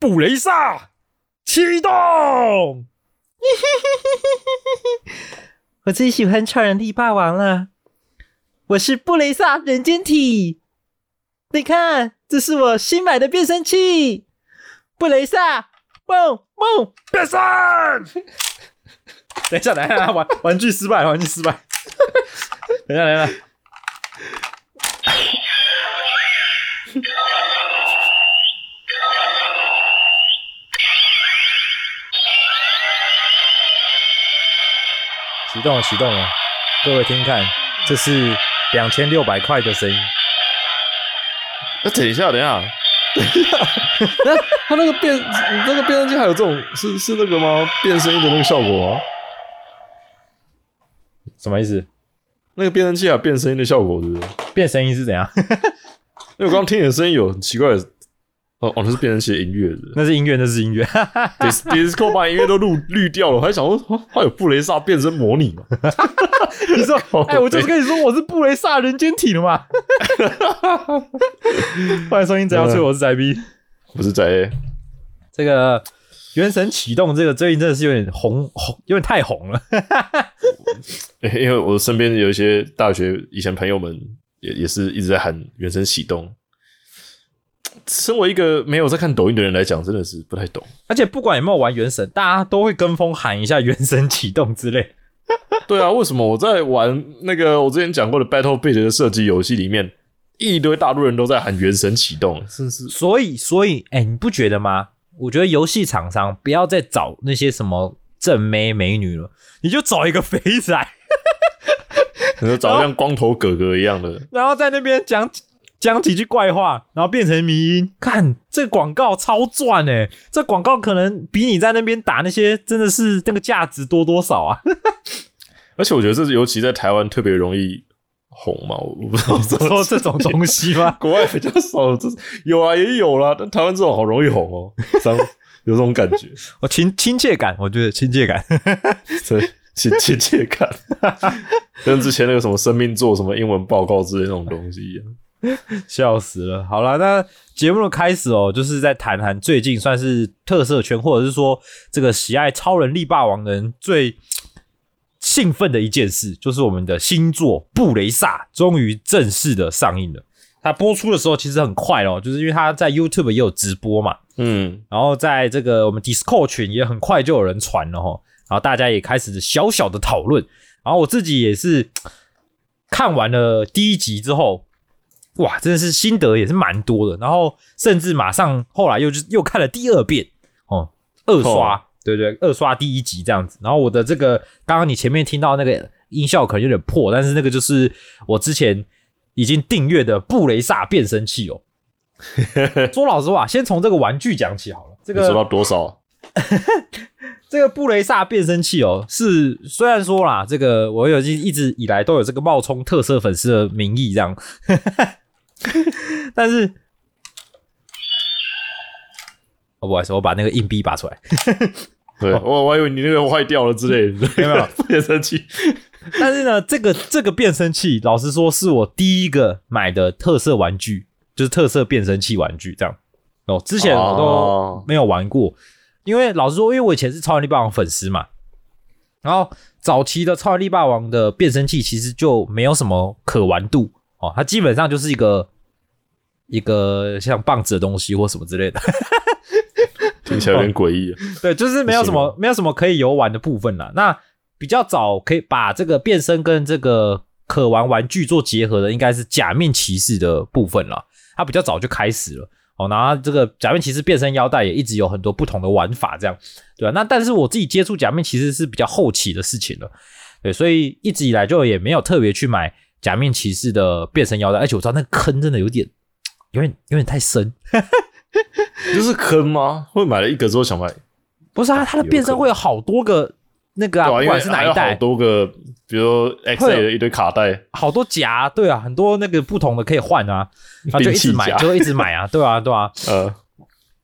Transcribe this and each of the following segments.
布雷萨启动。我最喜欢超人力霸王了，我是布雷萨人间体。你看，这是我新买的变声器，布雷萨，梦梦变身！等一下，等一下，玩玩具失败，玩具失败。等一下，等一下。启动了，启动了，各位听看，这是两千六百块的声音。那等一下，等一下，等一下，那他那个变，那个变声器还有这种是是那个吗？变声音的那个效果吗？什么意思？那个变声器还有变声音的效果，是不是？变声音是怎样？因为我刚刚听你的声音有很奇怪的，哦哦，那是变成写音乐的那是音乐，那是音乐。Dis Disco 把音乐都录滤掉了，我还想说，哦它有布雷萨变身模拟嘛？你说靠，哎，我就是跟你说我是布雷萨人间体了嘛。欢迎收听只要吹，我是宅 B。我是在这个原神启动，这个最近真的是有点红红，有点太红了。因为我身边有一些大学以前朋友们也也是一直在喊原神启动。身为一个没有在看抖音的人来讲，真的是不太懂。而且不管有没有玩原神，大家都会跟风喊一下原神启动之类。对啊，为什么我在玩那个我之前讲过的 Battle Bit 的射击游戏里面，一堆大陆人都在喊原神启动，真是所以，所以，哎、你不觉得吗？我觉得游戏厂商不要再找那些什么正妹美女了，你就找一个肥仔，可能长得像光头哥哥一样的。然后在那边讲讲几句怪话，然后变成迷音。看这个广告超赚哎、这广告可能比你在那边打那些真的是那个价值多多少啊！而且我觉得这是尤其在台湾特别容易红嘛，我 我不知道说这种东西吗？国外比较少，这有啊也有啦，但台湾这种好容易红哦，有这种感觉，我亲亲切感，我觉得亲切感。对，亲亲切感，跟之前那个什么生命做什么英文报告之类那种东西一样。笑死了。好了，那节目的开始哦，就是在谈谈最近算是特色圈，或者是说这个喜爱超人力霸王的人最兴奋的一件事，就是我们的新作《布雷萨》终于正式的上映了。它播出的时候其实很快哦，就是因为它在 YouTube 也有直播嘛，嗯，然后在这个我们 Discord 群也很快就有人传了哈，然后大家也开始小小的讨论，然后我自己也是看完了第一集之后，哇，真的是心得也是蛮多的，然后甚至马上后来又又看了第二遍哦，二刷，哦对对，二刷第一集这样子，然后我的这个刚刚你前面听到那个音效可能有点破，但是那个就是我之前已经订阅的布雷萨变声器哦。说老实话，先从这个玩具讲起好了。这个你收到多少？这个布雷萨变声器哦，是虽然说啦，这个我有一一直以来都有这个冒充特色粉丝的名义这样，但是，哦，不好意思，我把那个硬币拔出来。对我我还以为你那个坏掉了之类的，没有变声器。但是呢，这个这个变声器，老实说，是我第一个买的特色玩具，就是特色变声器玩具这样。哦，之前我都哦没有玩过，因为老实说，因为我以前是超人力霸王粉丝嘛，然后早期的超人力霸王的变声器其实就没有什么可玩度哦，它基本上就是一个一个像棒子的东西或什么之类的，听起来有点诡异。对，就是没有什么没有什么可以游玩的部分了。那比较早可以把这个变身跟这个可玩玩具做结合的，应该是假面骑士的部分了。它比较早就开始了哦，然后这个假面骑士变身腰带也一直有很多不同的玩法，这样对吧、那但是我自己接触假面骑士是比较后期的事情了，对，所以一直以来就也没有特别去买假面骑士的变身腰带，而且我知道那个坑真的有点 有点有点太深。就是坑吗？会买了一个之后想买，不是啊，它的变身会有好多个那个啊，啊，不管是哪一代好，多个，比如 X 的一堆卡带，好多夹，对啊，很多那个不同的可以换啊，然后就一直买，就会一直买啊，对啊，对啊，呃，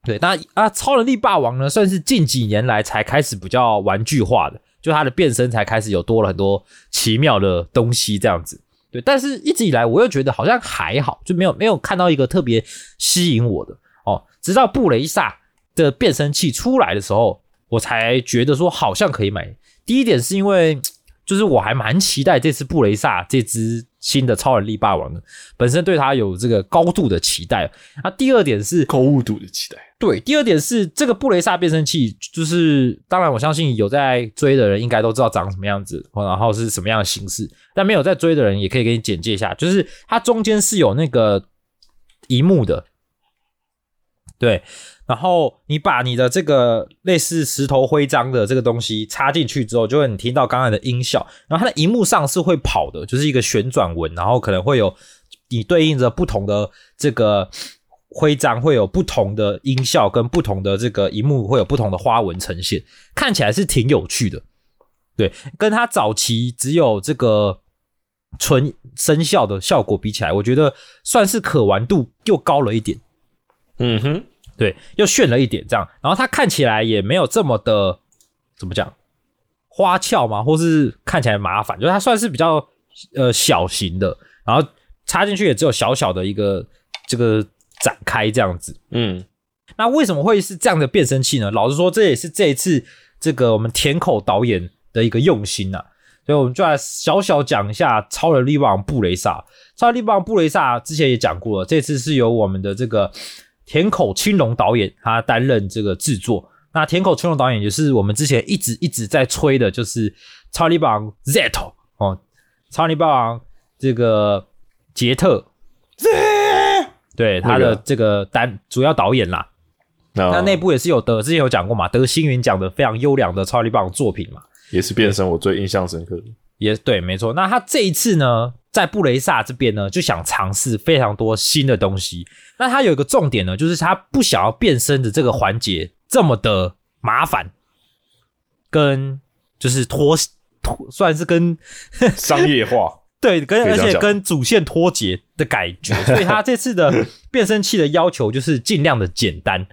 对。那啊，超能力霸王呢，算是近几年来才开始比较玩具化的，就它的变身才开始有多了很多奇妙的东西这样子。但是一直以来我又觉得好像还好，就没有没有看到一个特别吸引我的哦。直到布雷萨的变声器出来的时候，我才觉得说好像可以买。第一点是因为就是我还蛮期待这次布雷萨这只新的超能力霸王的，本身对它有这个高度的期待。那第二点是高度的期待，对，第二点是这个布雷萨变声器，就是当然我相信有在追的人应该都知道长什么样子，然后是什么样的形式，但没有在追的人也可以给你简介一下，就是它中间是有那个荧幕的，对，然后你把你的这个类似石头徽章的这个东西插进去之后，就会你听到刚才的音效，然后它的荧幕上是会跑的，就是一个旋转纹，然后可能会有你对应着不同的这个徽章，会有不同的音效跟不同的这个荧幕会有不同的花纹呈现，看起来是挺有趣的。对，跟它早期只有这个纯声效的效果比起来，我觉得算是可玩度又高了一点。嗯哼，对，又炫了一点这样，然后它看起来也没有这么的怎么讲花俏嘛，或是看起来麻烦，就是它算是比较呃小型的，然后插进去也只有小小的一个这个展开这样子。嗯，那为什么会是这样的变声器呢？老实说，这也是这一次这个我们田口导演的一个用心呐、所以我们就来小小讲一下超人力霸王布雷萨。超人力霸王布雷萨之前也讲过了，这次是由我们的这个田口青龙导演他担任这个制作。那田口青龙导演也是我们之前一直一直在吹的，就是超人力霸王 Z 哦，超人力霸王这个杰特。对他的那个这个单主要导演啦，那那内部也是有得，之前有讲过嘛，得星云奖的非常优良的超级棒作品嘛，也是变身我最印象深刻的。也对，没错。那他这一次呢，在布雷萨这边呢，就想尝试非常多新的东西。那他有一个重点呢，就是他不想要变身的这个环节这么的麻烦，跟就是脱脱算是跟 商业化，对，跟而且跟主线脱节的感觉，所以他这次的变声器的要求就是尽量的简单，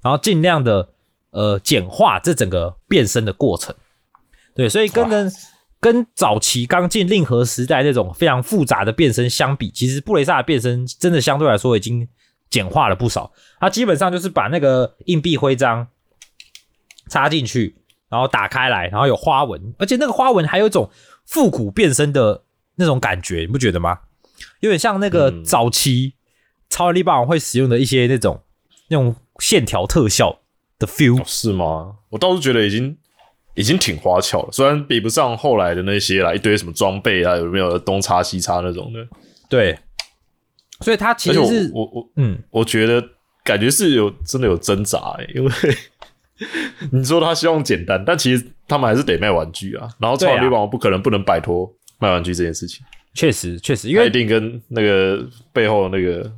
然后尽量的呃简化这整个变身的过程。对，所以跟跟跟早期刚进令和时代那种非常复杂的变身相比，其实布雷萨的变身真的相对来说已经简化了不少。它基本上就是把那个硬币徽章插进去，然后打开来，然后有花纹，而且那个花纹还有一种复古变身的那种感觉，你不觉得吗？有点像那个嗯早期超人力霸王会使用的一些那种那种线条特效的 feel 哦。是吗？我倒是觉得已经已经挺花俏了，虽然比不上后来的那些啦，一堆什么装备啊，有没有东插西插那种的。对，所以它其实是我我我嗯，我觉得感觉是有真的有挣扎、欸，因为 你说他希望简单，但其实他们还是得卖玩具啊。然后超力霸王不可能不能摆脱卖玩具这件事情，确实确实，因为一定跟那个背后那个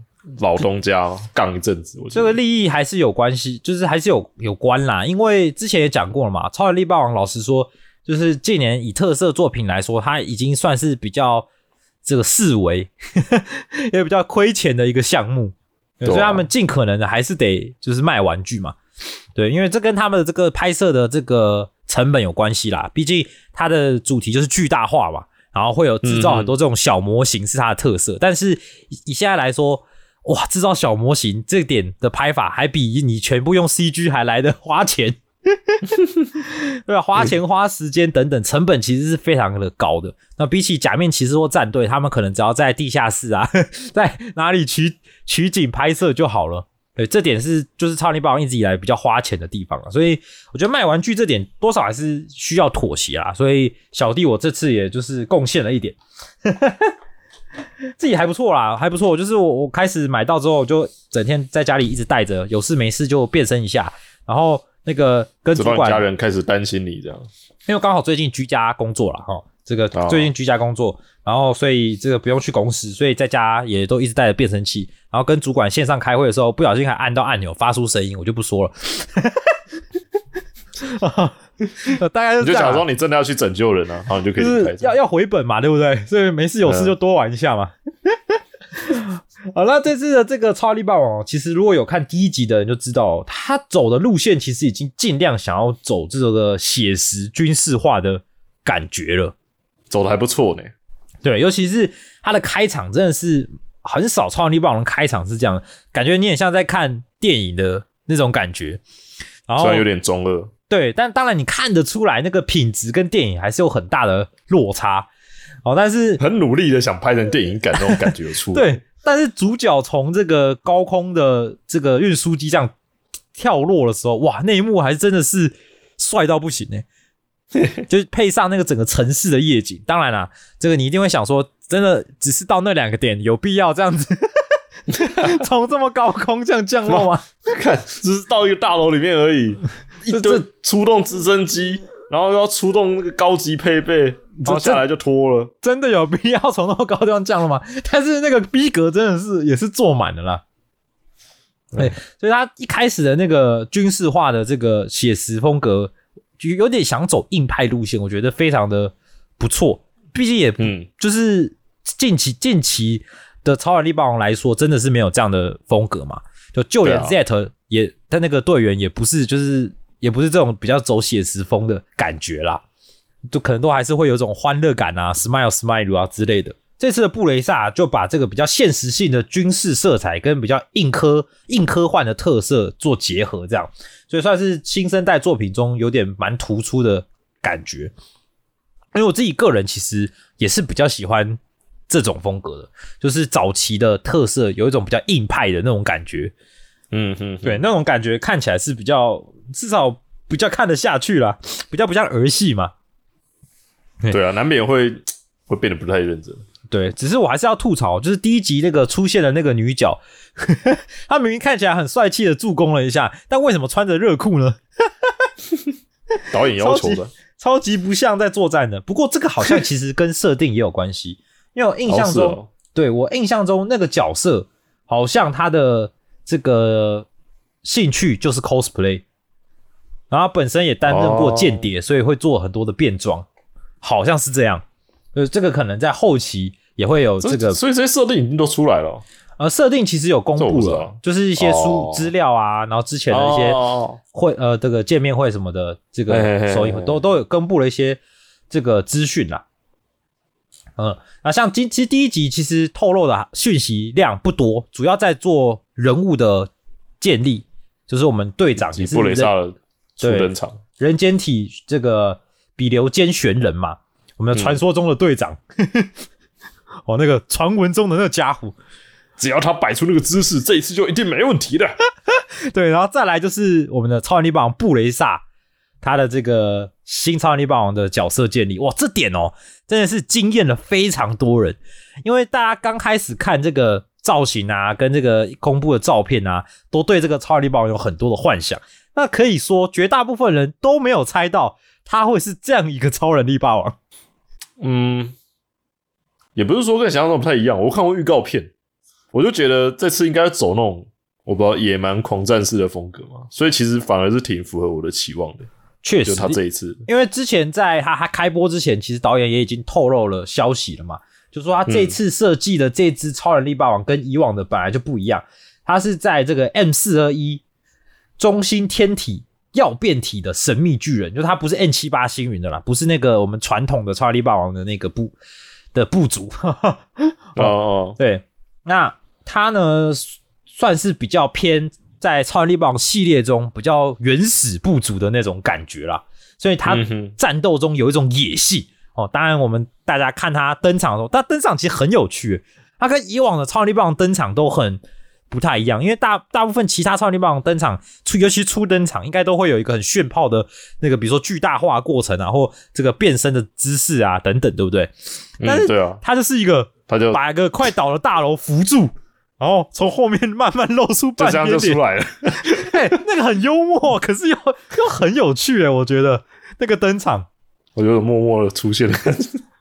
老东家杠一阵子。我觉得这个利益还是有关系，就是还是有有关啦。因为之前也讲过了嘛，超人力霸王老实说，就是近年以特色作品来说，它已经算是比较这个四维，也比较亏钱的一个项目，所以他们尽可能的还是得就是卖玩具嘛。对，因为这跟他们的这个拍摄的这个成本有关系啦，毕竟它的主题就是巨大化嘛，然后会有制造很多这种小模型是它的特色，但是以现在来说，哇，制造小模型这点的拍法还比你全部用 CG 还来的花钱，对吧、花钱花时间等等，成本其实是非常的高的。那比起假面骑士或战队，他们可能只要在地下室啊，在哪里取取景拍摄就好了。对，这点是就是超级霸王一直以来比较花钱的地方了，所以我觉得卖玩具这点多少还是需要妥协啦。所以小弟我这次也就是贡献了一点，自己还不错啦，还不错。就是我我开始买到之后，就整天在家里一直带着，有事没事就变身一下，然后那个跟主管家人开始担心你这样。因为刚好最近居家工作了哈，这个哦最近居家工作，然后所以这个不用去公司，所以在家也都一直带着变声器，然后跟主管线上开会的时候，不小心还按到按钮发出声音，我就不说了。大概就这你就假装你真的要去拯救人啊，然后你就可以。要要回本嘛，对不对？所以没事有事就多玩一下嘛。好，那这次的这个超力霸王，其实如果有看第一集的人就知道，他走的路线其实已经尽量想要走这个写实军事化的感觉了。走的还不错呢。对，尤其是他的开场真的是很少超能力霸王的开场是这样，感觉你很像在看电影的那种感觉。然后虽然有点中二，对，但当然你看得出来那个品质跟电影还是有很大的落差哦。但是很努力的想拍成电影感那种感觉有出来。对，但是主角从这个高空的这个运输机这样跳落的时候，哇，那一幕还真的是帅到不行呢、就是配上那个整个城市的夜景，当然啦，这个你一定会想说，真的只是到那两个点，有必要这样子 从这么高空这样降落吗？看，只是到一个大楼里面而已，一这堆出动直升机，然后又要出动那个高级配备，然后下来就脱了。真的有必要从那么高地方降落吗？但是那个逼格真的是也是坐满了啦。对，所以他一开始的那个军事化的这个写实风格，就有点想走硬派路线，我觉得非常的不错。毕竟也嗯，就是近期近期的超人力霸王来说，真的是没有这样的风格嘛。就就连 Zet 也，他那个队员也不是，就是也不是这种比较走写实风的感觉啦，就可能都还是会有一种欢乐感啊，smile smile 啊之类的。这次的布雷萨就把这个比较现实性的军事色彩跟比较硬科硬科幻的特色做结合，这样，所以算是新生代作品中有点蛮突出的感觉。因为我自己个人其实也是比较喜欢这种风格的，就是早期的特色有一种比较硬派的那种感觉，嗯哼，对，那种感觉看起来是比较至少比较看得下去啦，比较不像儿戏嘛。对啊，难免会会变得不太认真。对，只是我还是要吐槽，就是第一集那个出现的那个女角，她明明看起来很帅气的助攻了一下，但为什么穿着热裤呢？导演要求的，超级不像在作战的。不过这个好像 其实跟设定也有关系，因为我印象中，对我印象中那个角色好像他的这个兴趣就是 cosplay，然后他本身也担任过间谍，所以会做很多的变装，好像是这样。呃，这个可能在后期也会有这个所以这些设定已经都出来了。哦。呃设定，其实有公布了，就是一些书哦。资料啊，然后之前的一些哦。会呃这个见面会什么的，这个嘿嘿首映都都有公布了一些这个资讯啦。嗯，那像今其实第一集其实透露的讯息量不多，主要在做人物的建立，就是我们队长也是布雷萨人的初登场，人间体这个比留间玄人嘛，我们的传说中的队长，哦，那个传闻中的那个家伙，只要他摆出那个姿势，这一次就一定没问题的。对，然后再来就是我们的超能力霸王布雷萨，他的这个新超能力霸王的角色建立，哇，这点哦，真的是惊艳了非常多人，因为大家刚开始看这个造型啊，跟这个公布的照片啊，都对这个超能力霸王有很多的幻想。那可以说，绝大部分人都没有猜到他会是这样一个超能力霸王。嗯，也不是说跟想象中不太一样。我看过预告片，我就觉得这次应该走那种我不知道野蛮狂战士的风格嘛，所以其实反而是挺符合我的期望的。确实，就他这一次，因为之前在他他开播之前，其实导演也已经透露了消息了嘛，就说他这次设计的这只超人力霸王跟以往的本来就不一样，它是在这个 M 四二一中心天体要变体的神秘巨人，就它不是 N 七八星云的啦，不是那个我们传统的超人力霸王的那个部的部族，哦 哦，对，那他呢算是比较偏在超人力霸王系列中比较原始部族的那种感觉啦，所以它嗯哼。战斗中有一种野性哦。当然，我们大家看他登场的时候，他登场其实很有趣，他跟以往的超能力霸王登场都很不太一样，因为大大部分其他超能力霸王登场，出尤其初登场，应该都会有一个很炫炮的那个，比如说巨大化过程啊，或这个变身的姿势啊等等，对不对？但是嗯，对啊，他就是一个他就把一个快倒的大楼扶住，然后从后面慢慢露出 半边脸，就出来了。哎、那个很幽默，可是又又很有趣哎，我觉得那个登场，我觉得默默的出现了，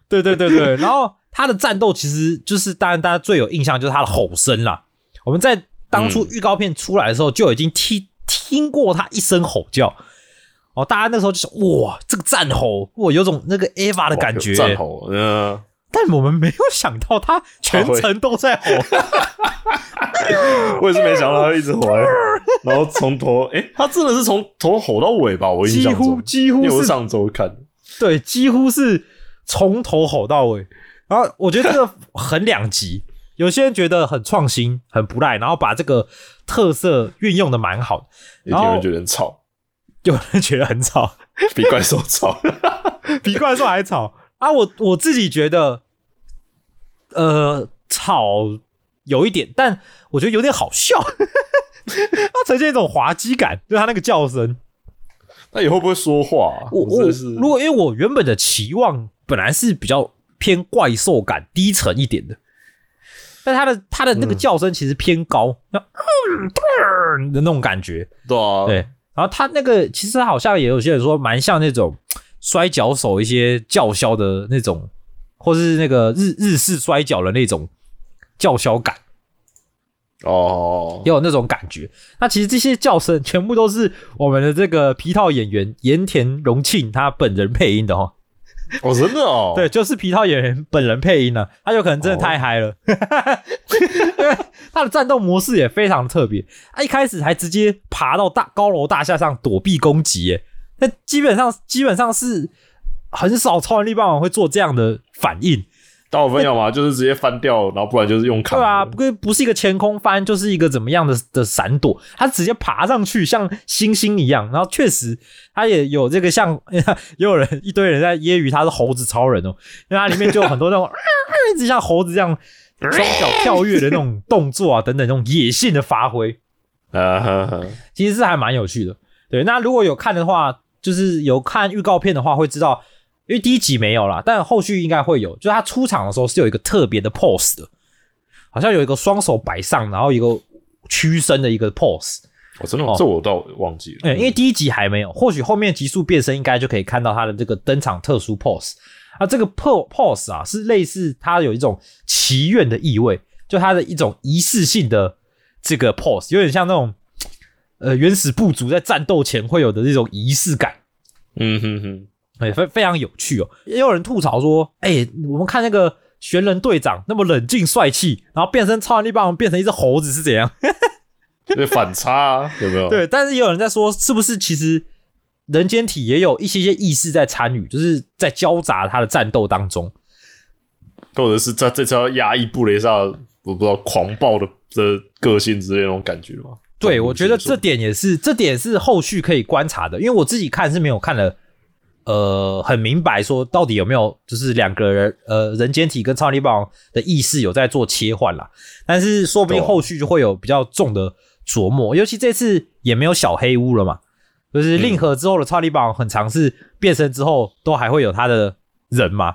对对对对，然后他的战斗其实就是，当然大家最有印象就是他的吼声啦。我们在当初预告片出来的时候就已经听听过他一声吼叫。哦，大家那时候就想，哇，这个战吼，哇，有种那个 Eva 的感觉，战吼，嗯，但我们没有想到他全程都在吼，我也是没想到他一直吼，然后从头，诶、他真的是从头吼到尾吧？我印几乎象中，几乎是因为我上周看，对，几乎是从头吼到尾。然后我觉得这个很两极，有些人觉得很创新、很不赖，然后把这个特色运用的蛮好的，有些人觉得很吵，有人觉得很吵，比怪兽吵。比怪兽还吵啊！我我自己觉得，呃，吵有一点，但我觉得有点好笑，它呈现一种滑稽感，就是它那个叫声。那你会不会说话、啊？我我如果因为我原本的期望本来是比较偏怪兽感低沉一点的，但他的他的那个叫声其实偏高，像嗯的那种感觉。对啊，对，然后他那个其实好像也有些人说蛮像那种摔跤手一些叫嚣的那种，或是那个日日式摔跤的那种叫嚣感。哦也，有那种感觉。那其实这些叫声全部都是我们的这个皮套演员盐田荣庆他本人配音的哦。哦，真的哦，对，就是皮套演员本人配音呢、他有可能真的太嗨了，因为他的战斗模式也非常特别。他一开始还直接爬到大高楼大厦上躲避攻击，耶，那基本上基本上是很少超能力霸王会做这样的反应。大部分要么就是直接翻掉，然后不然就是用砍的。对啊，不不是一个前空翻，就是一个怎么样的的闪躲，他直接爬上去，像猩猩一样。然后确实，他也有这个像，也有人一堆人在揶揄他是猴子超人哦，因为他里面就有很多那种 一直像猴子这样双脚跳跃的那种动作啊，等等那种野性的发挥，啊哈哈，其实是还蛮有趣的。对，那如果有看的话，就是有看预告片的话，会知道，因为第一集没有啦，但后续应该会有。就是他出场的时候是有一个特别的 pose 的，好像有一个双手摆上，然后一个屈身的一个 pose。我真的哦这我倒忘记了。嗯，因为第一集还没有，或许后面集数变身应该就可以看到他的这个登场特殊 pose。啊，这个 po- pose 啊，是类似他有一种祈愿的意味，就他的一种仪式性的这个 pose，有点像那种呃原始部族在战斗前会有的那种仪式感。嗯哼哼，哎，非非常有趣哦。也有人吐槽说，哎、我们看那个玄人队长那么冷静帅气，然后变身超能力霸王变成一只猴子是怎样？这 反差啊有没有？对，但是也有人在说，是不是其实人间体也有一些些意识在参与，就是在交杂他的战斗当中。或者是在这次要压抑布雷萨，我不知道狂暴的的个性之类那种感觉吗？对，我觉得这点也是，这点是后续可以观察的，因为我自己看是没有看的，呃，很明白说到底有没有就是两个人，呃，人间体跟超能力霸王的意识有在做切换啦，但是说不定后续就会有比较重的琢磨，尤其这次也没有小黑屋了嘛，就是令和之后的超能力霸王很尝试变身之后都还会有他的人嘛，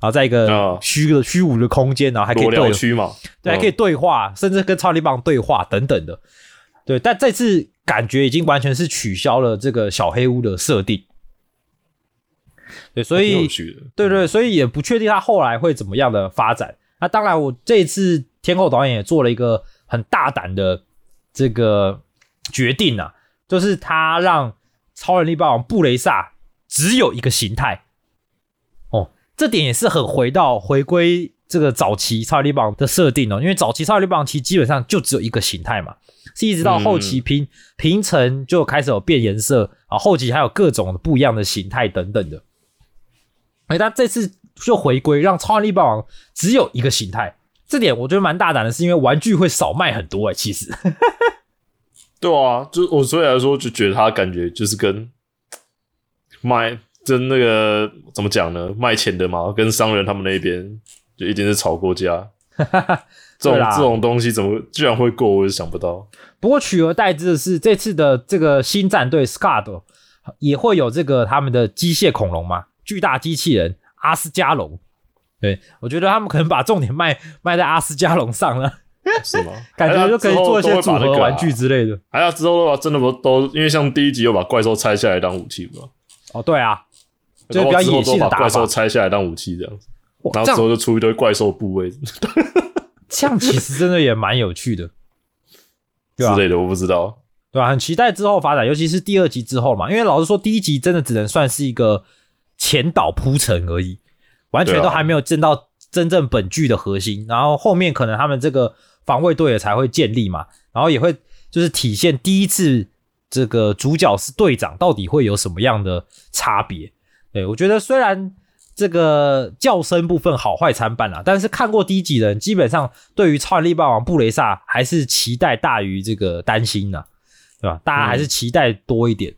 然后在一个啊虚的虚无的空间，然后还可以对区嘛，对，还可以对话，甚至跟超力棒对话等等的。对，但这次感觉已经完全是取消了这个小黑屋的设定。对，所以。对对，所以也不确定他后来会怎么样的发展。那当然，我这一次天后导演也做了一个很大胆的这个决定啊，就是他让超能力霸王布雷萨只有一个形态。哦，这点也是很回到回归这个早期超能力霸王的设定哦，因为早期超能力霸王其实基本上就只有一个形态嘛，是一直到后期平、平成就开始有变颜色啊，后期还有各种不一样的形态等等的。哎，他这次就回归，让超能力霸王只有一个形态，这点我觉得蛮大胆的，是因为玩具会少卖很多哎、其实 对啊，就我所以来说，就觉得他感觉就是跟卖跟那个怎么讲呢，卖钱的嘛，跟商人他们那边就一定是吵过架。这对啦种这种东西怎么居然会过，我也想不到。不过取而代之的是，这次的这个新战队 SCAD 也会有这个他们的机械恐龙嘛，巨大机器人阿斯加隆。对我觉得他们可能把重点卖 卖在阿斯加隆上了，是吗？感觉就可以做一些组合玩具之。之类的。还要之后的话，真的不都因为像第一集又把怪兽拆下来当武器嘛，哦，对啊，就比较野性的打法。怪兽拆下来当武器这样子。然后之后就出一堆怪兽部位之 这样其实真的也蛮有趣的，对吧、类的，我不知道。对吧、很期待之后发展，尤其是第二集之后嘛，因为老实说，第一集真的只能算是一个前导铺陈而已，完全都还没有见到真正本剧的核心。然后后面可能他们这个防卫队也才会建立嘛，然后也会就是体现第一次这个主角是队长到底会有什么样的差别。对我觉得虽然这个叫声部分好坏参半啦，但是看过第一集的人基本上对于超人力霸王布雷萨还是期待大于这个担心呐、对吧？大家还是期待多一点。啊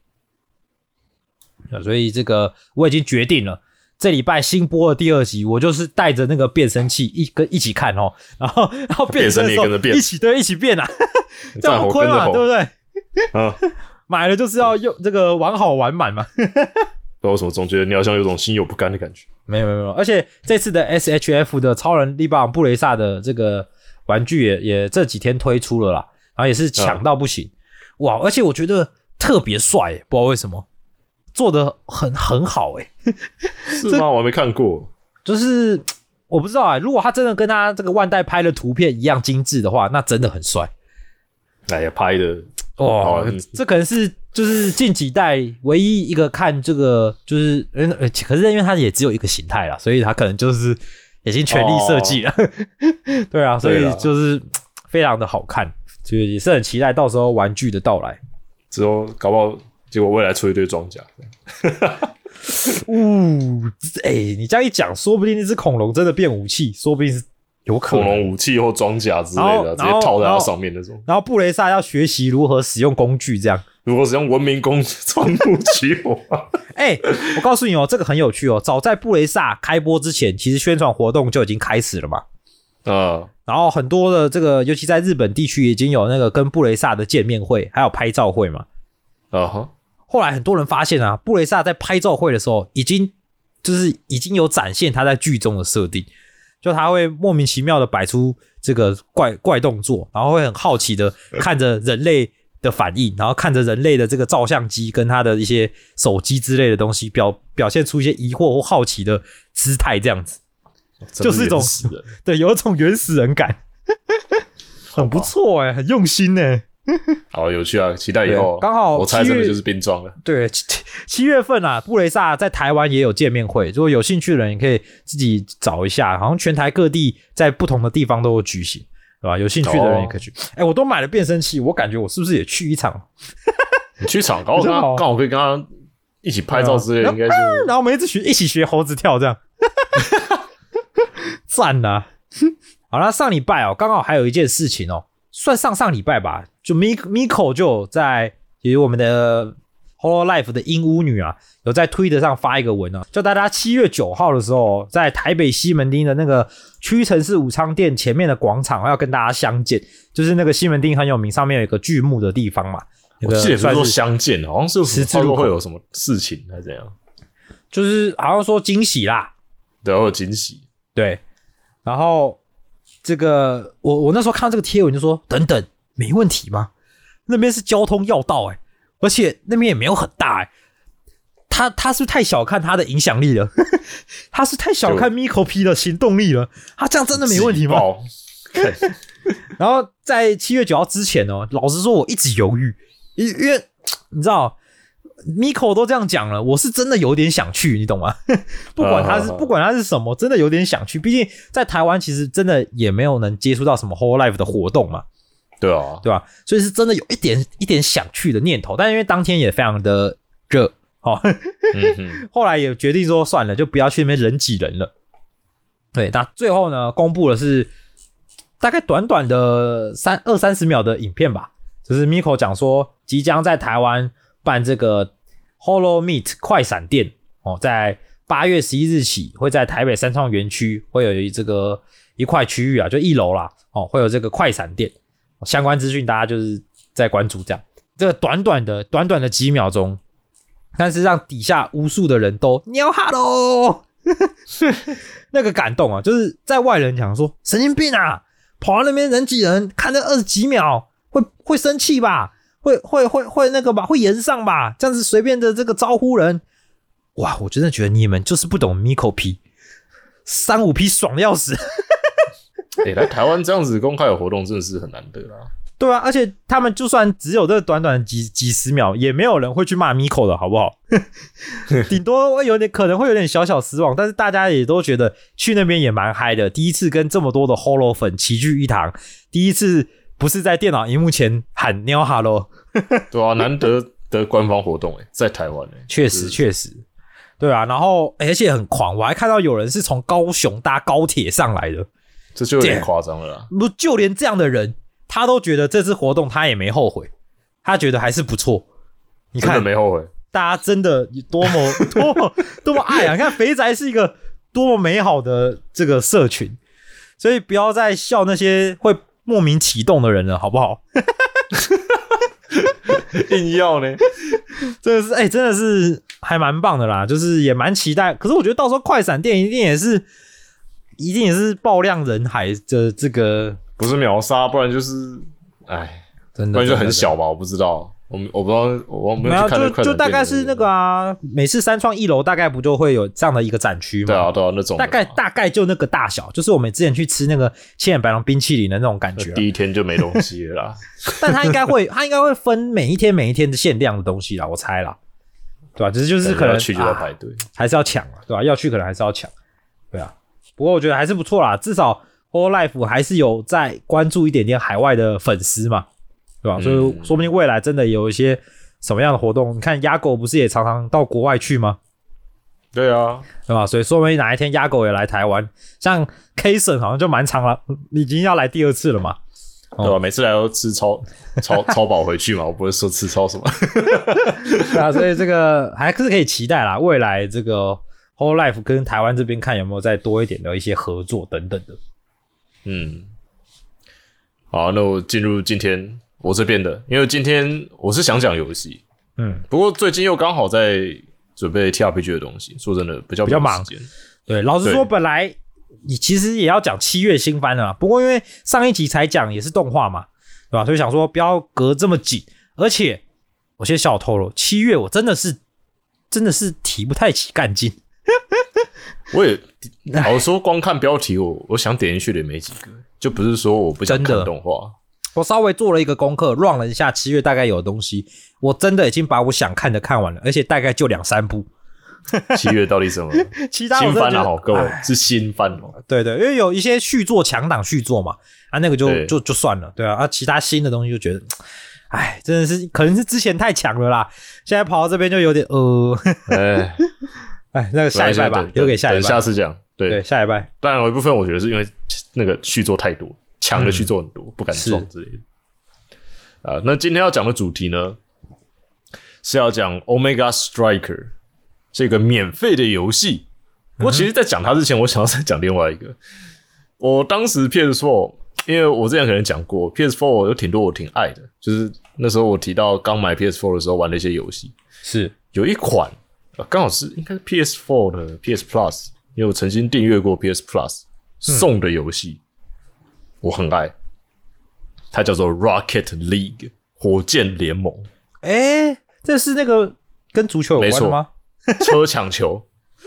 所以这个我已经决定了，这礼拜新播的第二集，我就是带着那个变声器一跟一起看哦，然后然后变声的时候变一起对一起变啊，这样不亏嘛，对不对？啊 买了就是要用这个玩好玩满嘛。不知道为什么总觉得你好像有种心有不甘的感觉。没有没有没有，而且这次的 SHF 的超人力霸王布雷萨的这个玩具也也这几天推出了啦，然后也是抢到不行，哇！而且我觉得特别帅耶，不知道为什么做的很很好哎，是吗？我还没看过。就是我不知道啊，如果他真的跟他这个万代拍的图片一样精致的话，那真的很帅哎呀，拍的哇！这可能是就是近几代唯一一个看这个就是呃，呃可是因为它也只有一个形态啦，所以它可能就是已经全力设计了，对啊，所以就是非常的好看，就是也是很期待到时候玩具的到来。之后搞不好，结果未来出一堆装甲。呜、哎、你这样一讲，说不定那只恐龙真的变武器，说不定是有可能恐能。龙武器或装甲之类的，直接套在它上面那种。然后布雷萨要学习如何使用工具，这样。如何使用文明弓穿不起火，哎、我告诉你哦，这个很有趣哦。早在布雷萨开播之前，其实宣传活动就已经开始了嘛。啊，然后很多的这个，尤其在日本地区，已经有那个跟布雷萨的见面会，还有拍照会嘛。啊哈，后来很多人发现啊，布雷萨在拍照会的时候，已经就是已经有展现他在剧中的设定，就他会莫名其妙的摆出这个怪怪动作，然后会很好奇的看着人类的反应，然后看着人类的这个照相机跟他的一些手机之类的东西，表表现出一些疑惑或好奇的姿态，这样子。就是一种 对，有一种原始人感，很不错哎、很用心哎、好有趣啊！期待以后刚好我猜七月真的就是冰装了。对，七七月份啊，布雷萨在台湾也有见面会，如果有兴趣的人，也可以自己找一下，好像全台各地在不同的地方都有举行，对吧？有兴趣的人也可以去。哎、我都买了变声器，我感觉我是不是也去一场？你去场，刚好刚好可以跟他一起拍照之类的，应该是然后我们一直学一起学猴子跳，这样 赞呐、好了，上礼拜哦，刚好还有一件事情哦，算上上礼拜吧，就 Miko Miko 就有在，也有我们的 Holo Life 的鹦鹉女啊，有在推特上发一个文啊，叫大家七月九号的时候，在台北西门町的那个屈臣氏武昌店前面的广场要跟大家相见，就是那个西门町很有名，上面有一个巨幕的地方嘛。那个我记得也不是说算是相见，好像是十字路口会有什么事情还是怎样？就是好像说惊喜啦，对，会有惊喜。对，然后这个我我那时候看到这个贴文就说，等等，没问题吗？那边是交通要道哎、而且那边也没有很大哎、他他是是太小看他的影响力了？他是太小看 Miko P 的行动力了？他这样真的没问题吗？然后在七月九号之前哦，老实说，我一直犹豫，因因为你知道，Miko 都这样讲了，我是真的有点想去，你懂吗？不管他是啊不管他是什么，真的有点想去。毕竟在台湾，其实真的也没有能接触到什么 Whole Life 的活动嘛，对啊，对吧？所以是真的有一点一点想去的念头，但因为当天也非常的热，哦，嗯哼，后来也决定说算了，就不要去那边人挤人了。对，那最后呢，公布的是大概短短的三二三十秒的影片吧，就是 Miko 讲说即将在台湾办这个 Hollow Meet 快闪店哦，在八月十一日起会在台北三创园区会有一这个一块区域啊，就一楼啦哦，会有这个快闪店，相关资讯大家就是在关注这样。这个短短的短短的几秒钟，但是让底下无数的人都喵哈喽，那个感动啊，就是在外人讲说神经病啊，跑到那边人挤人，看那二十几秒，会会生气吧？会会会会那个吧？会延上吧？这样子随便的这个招呼人，哇！我真的觉得你们就是不懂 Miko P，三五 P 爽的要死。哎、来台湾这样子公开有活动真的是很难得啦。对啊，而且他们就算只有这短短几几十秒，也没有人会去骂 Miko 的好不好？顶多会有点可能会有点小小失望，但是大家也都觉得去那边也蛮嗨的。第一次跟这么多的 Holo 粉齐聚一堂，第一次不是在电脑荧幕前喊喵哈喽，对啊，难得的官方活动哎、在台湾哎、确实确实，对啊。然后而且很狂，我还看到有人是从高雄搭高铁上来的，这就有点夸张了啦。不就连这样的人，他都觉得这次活动他也没后悔，他觉得还是不错。你看，没后悔，大家真的有多么 多么多么爱啊！你看肥宅是一个多么美好的这个社群，所以不要再笑那些会莫名启动的人了，好不好？硬要呢？真的是，哎、真的是还蛮棒的啦，就是也蛮期待。可是我觉得到时候快闪店一定也是，一定也是爆量人海的这个，不是秒杀，不然就是，哎，真的不然就很小吧，我不知道，我们我不知道，我没没有，就就大概是那个。啊，每次三创一楼大概不就会有这样的一个展区吗？对啊，对啊，那种大概大概就那个大小，就是我们之前去吃那个千眼白龙冰淇淋的那种感觉。啊、第一天就没东西了啦。但他应该会，他应该会分每一天每一天的限量的东西啦，我猜啦，对吧、只是就是可能要去就要啊排队，还是要抢啊，对吧、要去可能还是要抢，对啊。不过我觉得还是不错啦，至少 Whole Life 还是有在关注一点点海外的粉丝嘛，对吧、嗯所以说不定未来真的有一些什么样的活动，你看鸭狗不是也常常到国外去吗？对啊，对吧？所以说不定哪一天鸭狗也来台湾，像 K 省好像就蛮长了，已经要来第二次了嘛。哦对吧？每次来都吃超超 超饱回去嘛，我不会说吃超什么。对啊，所以这个还是可以期待啦，未来这个 Whole Life 跟台湾这边看有没有再多一点的一些合作等等的。嗯，好，那我进入今天我这边的，因为今天我是想讲游戏，嗯，不过最近又刚好在准备 TRPG 的东西，说真的比较比较忙。对，老实说，本来你其实也要讲七月新番的啦，不过因为上一集才讲也是动画嘛，对吧？所以想说不要隔这么紧，而且我先小透露，七月我真的是真的是提不太起干劲。我也老实说，光看标题我我想点进去的也没几个，就不是说我不想看动画。我稍微做了一个功课，run 了一下七月大概有的东西，我真的已经把我想看的看完了，而且大概就两三部，七月到底什么其他新番啊？好，各位哎是新番哦。对对，因为有一些续作强档续作嘛，啊，那个就就就算了，对啊，啊，其他新的东西就觉得，哎，真的是可能是之前太强了啦，现在跑到这边就有点呃，哎，哎，那个下一拜吧，留给下一等拜，下次讲。对对，下一拜，当然有一部分我觉得是因为那个续作太多，强的续作很多，不敢是撞之类的。啊，那今天要讲的主题呢，是要讲 Omega Striker 这个免费的游戏。不过其实，在讲它之前，我想要再讲另外一个。我当时 PS4，因为我之前可能讲过，PS4 有挺多我挺爱的，就是那时候我提到刚买 PS4 的时候玩的一些游戏，是有一款呃刚好是应该是 PS4 的 PS Plus，因为我曾经订阅过 PS Plus 送的游戏，我很爱，它叫做 Rocket League 火箭联盟哎，这是那个跟足球有关的吗？车抢球，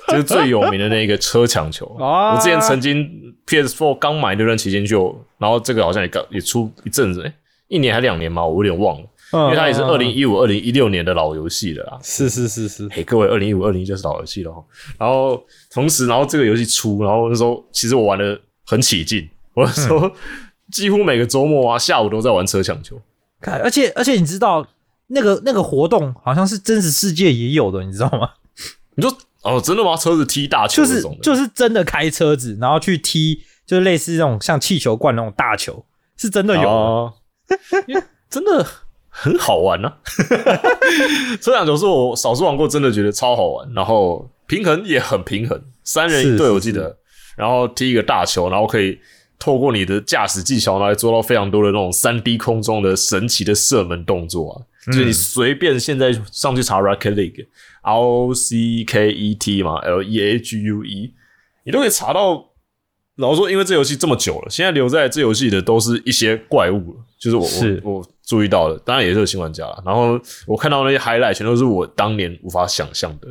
就是最有名的那个车抢球。啊我之前曾经 PS4 刚买那段期间就，然后这个好像也刚也出一阵子，哎、一年还两年嘛，我有点忘了，因因为它也是二零一五、二零一六年的老游戏了啦。是是是是，嘿，各位，二零一五、二零一就是老游戏了哈。然后同时，然后这个游戏出，然后那时候其实我玩的很起劲，我那时候几乎每个周末啊下午都在玩车抢球。看，而且而且你知道那个那个活动好像是真实世界也有的，你知道吗？你说哦，真的吗？车子踢大球就是就是真的开车子，然后去踢，就是类似那种像气球罐那种大球，是真的有的。哦，因 为真的很好玩呢、啊。车抢球是我少数玩过，真的觉得超好玩，然后平衡也很平衡，三人一队，我记得，然后踢一个大球，然后可以。透过你的驾驶技巧，然后来做到非常多的那种三 D 空中的神奇的射门动作啊！就是你随便现在上去查 Rocket League，R O C K E T 嘛，L E A G U E，你都可以查到。老实说，因为这游戏这么久了，现在留在这游戏的都是一些怪物了，就是我是我我注意到了，当然也是有新玩家啦。然后我看到那些 highlight 全都是我当年无法想象的。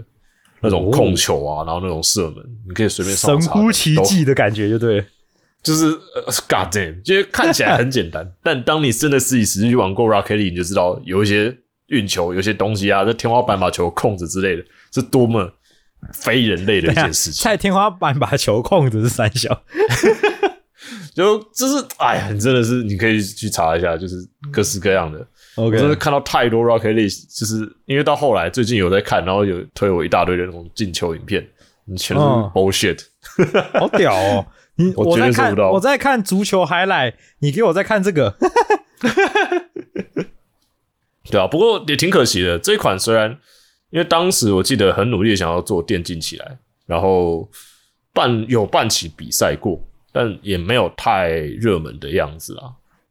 那种控球啊，然后那种射门，你可以随便上神乎其技的感觉，就对。就是呃，God damn，因为看起来很简单，但当你真的实际实际去玩过 Rocket League，你就知道有一些运球，有些东西啊，在天花板把球控制之类的，是多么非人类的一件事情。在天花板把球控制是三小，就就是，哎呀，你真的是，你可以去查一下，就是各式各样的。OK 我真的看到太多 Rocket League，就是因为到后来最近有在看，然后有推我一大堆的那种进球影片，你全都是嗯 bullshit。好屌哦！你我绝在看对做不到我在看足球 highlight，你给我在看这个，对啊，不过也挺可惜的。这一款虽然因为当时我记得很努力的想要做电竞起来，然后办有办起比赛过，但也没有太热门的样子啊。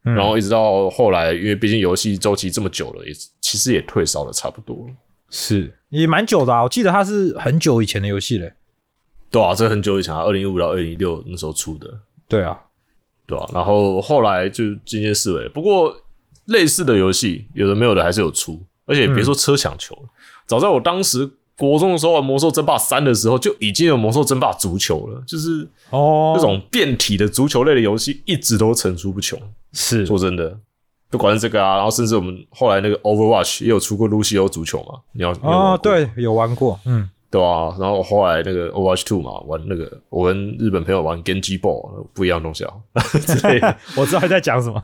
嗯然后一直到后来，因为毕竟游戏周期这么久了，也其实也退烧的差不多了。是也蛮久的啊。我记得它是很久以前的游戏嘞。对啊，这很久以前啊，二零一五到二零一六那时候出的，对啊，对啊，然后后来就渐渐式微。不过类似的游戏有的没有的还是有出，而且别说车抢球了，早在我当时国中的时候玩《魔兽争霸三》的时候，就已经有《魔兽争霸足球》了，就是哦，那种变体的足球类的游戏一直都层出不穷。是说真的，不管是这个啊，然后甚至我们后来那个 Overwatch 也有出过路西欧足球嘛，你要哦，过对，有玩过，嗯，对啊，然后后来那个 Overwatch Two 嘛，玩那个我跟日本朋友玩 Genji Ball 不一样的东西啊 之类的。我知道你在讲什么。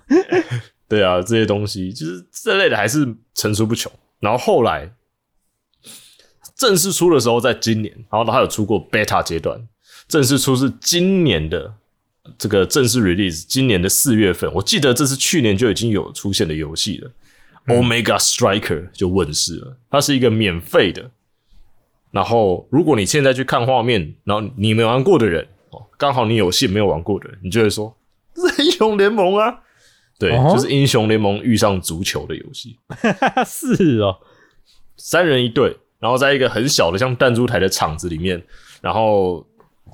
对啊，这些东西就是这类的还是层出不穷。然后后来正式出的时候，在今年，然后它有出过 beta 阶段，正式出是今年的这个正式 release，今年的四月份，我记得这是去年就已经有出现的游戏了。Omega Striker 就问世了，它是一个免费的。然后，如果你现在去看画面，然后你没玩过的人，哦，刚好你有幸没有玩过的人，你就会说这是英雄联盟啊，对，哦。就是英雄联盟遇上足球的游戏，是哦，三人一队，然后在一个很小的像弹珠台的场子里面，然后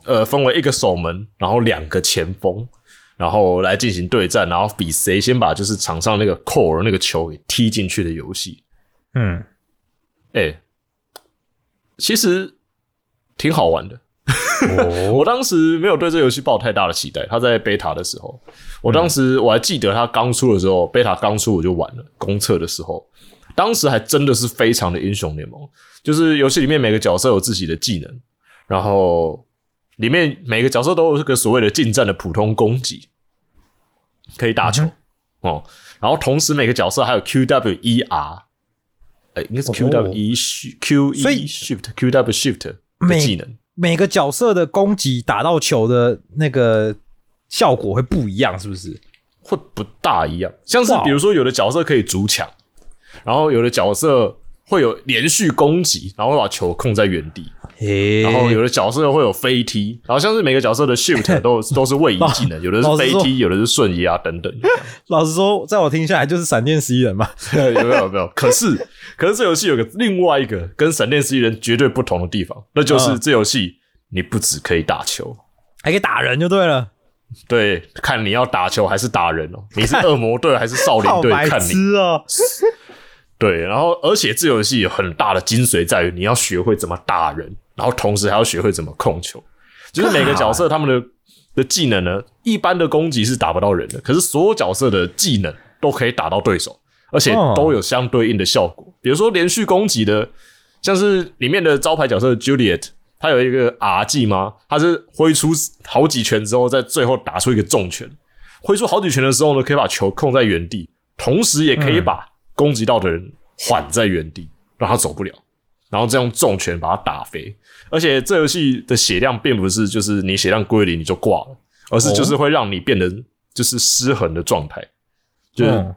呃分为一个守门，然后两个前锋，然后来进行对战，然后比谁先把就是场上那个 core 那个球给踢进去的游戏。嗯，哎、其实挺好玩的。哦，我当时没有对这游戏抱太大的期待。他在 beta 的时候，我当时我还记得他刚出的时候、e t a 刚出我就玩了。公测的时候，当时还真的是非常的英雄联盟，就是游戏里面每个角色有自己的技能，然后里面每个角色都有这个所谓的近战的普通攻击，可以打球、哦。然后同时每个角色还有 Q W E R，哎，应该是 Q W E Q 所 E 以 Shift Q W Shift 的技能。每个角色的攻击打到球的那个效果会不一样，是不是？会不大一样，像是比如说有的角色可以逐抢，然后有的角色会有连续攻击，然后会把球控在原地，然后有的角色会有飞踢，然后像是每个角色的 shift 都 都是位移技能，有的是飞踢，有的是瞬移啊等等，老实说，在我听下来就是闪电十一人嘛。有没有有没有？可是可是这游戏有个另外一个跟闪电十一人绝对不同的地方，那就是嗯这游戏你不只可以打球。还可以打人就对了，对，看你要打球还是打人哦？你是恶魔队还是少好林队？看你。痴哦！对，然后而且这游戏有很大的精髓在于你要学会怎么打人，然后同时还要学会怎么控球。就是每个角色他们的的技能呢，一般的攻击是打不到人的，可是所有角色的技能都可以打到对手，而且哦都有相对应的效果。比如说连续攻击的，像是里面的招牌角色 Juliet，他有一个 R 技吗？他是挥出好几拳之后，在最后打出一个重拳。挥出好几拳的时候呢，可以把球控在原地，同时也可以把攻击到的人缓在原地，让他走不了，然后再用重拳把他打飞。而且这游戏的血量并不是就是你血量归零你就挂了，而是就是会让你变得就是失衡的状态，就是嗯。